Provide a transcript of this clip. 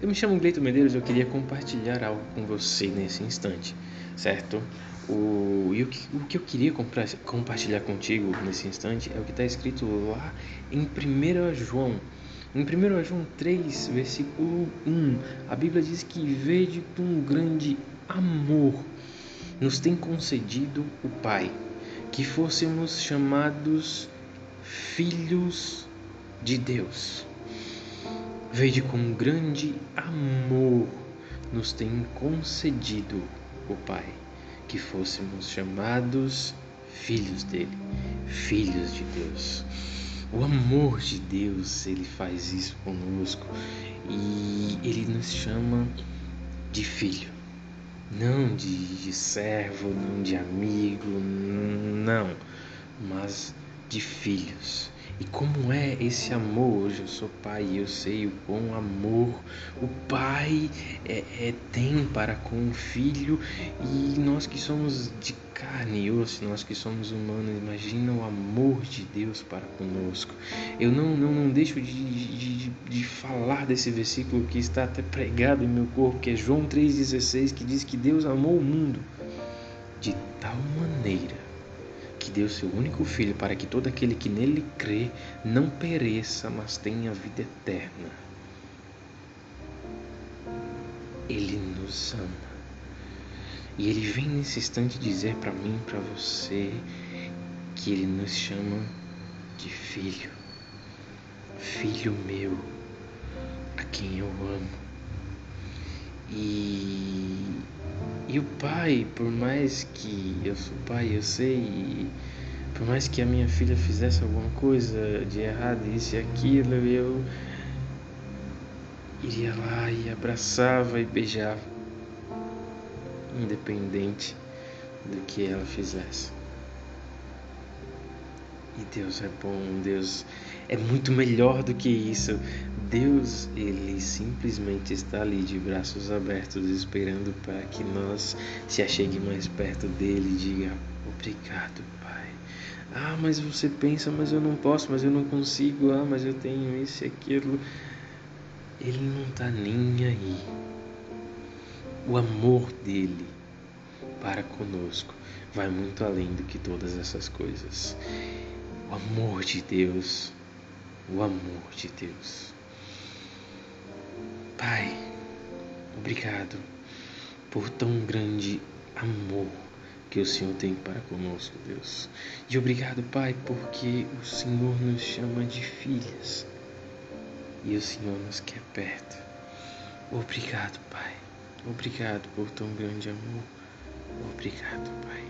Eu me chamo Gleito Medeiros, eu queria compartilhar algo com você nesse instante, certo? O, e o, que, o que eu queria compartilhar contigo nesse instante é o que está escrito lá em 1 João. Em 1 João 3, versículo 1, a Bíblia diz que vede um grande amor nos tem concedido o Pai, que fôssemos chamados filhos de Deus. Vede com grande amor nos tem concedido o Pai, que fôssemos chamados filhos dele, filhos de Deus. O amor de Deus, ele faz isso conosco e ele nos chama de filho, não de, de servo, não de amigo, não, mas de filhos. E como é esse amor? Hoje eu sou pai e eu sei o bom amor o pai é, é, tem para com o filho e nós que somos de carne e osso, nós que somos humanos, imagina o amor de Deus para conosco. Eu não, não, não deixo de, de, de falar desse versículo que está até pregado em meu corpo, que é João 3,16, que diz que Deus amou o mundo de tal maneira que deu seu único filho para que todo aquele que nele crê não pereça, mas tenha vida eterna. Ele nos ama. E ele vem nesse instante dizer para mim, para você, que ele nos chama de filho. Filho meu, a quem eu amo. E e o pai, por mais que eu sou pai, eu sei, por mais que a minha filha fizesse alguma coisa de errado, isso e aquilo, eu iria lá e abraçava e beijava, independente do que ela fizesse. E Deus é bom, Deus é muito melhor do que isso. Deus, ele simplesmente está ali de braços abertos, esperando para que nós se achegue mais perto dele e diga: Obrigado, Pai. Ah, mas você pensa, mas eu não posso, mas eu não consigo, ah, mas eu tenho isso e aquilo. Ele não está nem aí. O amor dele para conosco vai muito além do que todas essas coisas o amor de Deus, o amor de Deus. Pai, obrigado por tão grande amor que o Senhor tem para conosco, Deus. E obrigado, Pai, porque o Senhor nos chama de filhas e o Senhor nos quer perto. Obrigado, Pai. Obrigado por tão grande amor. Obrigado, Pai.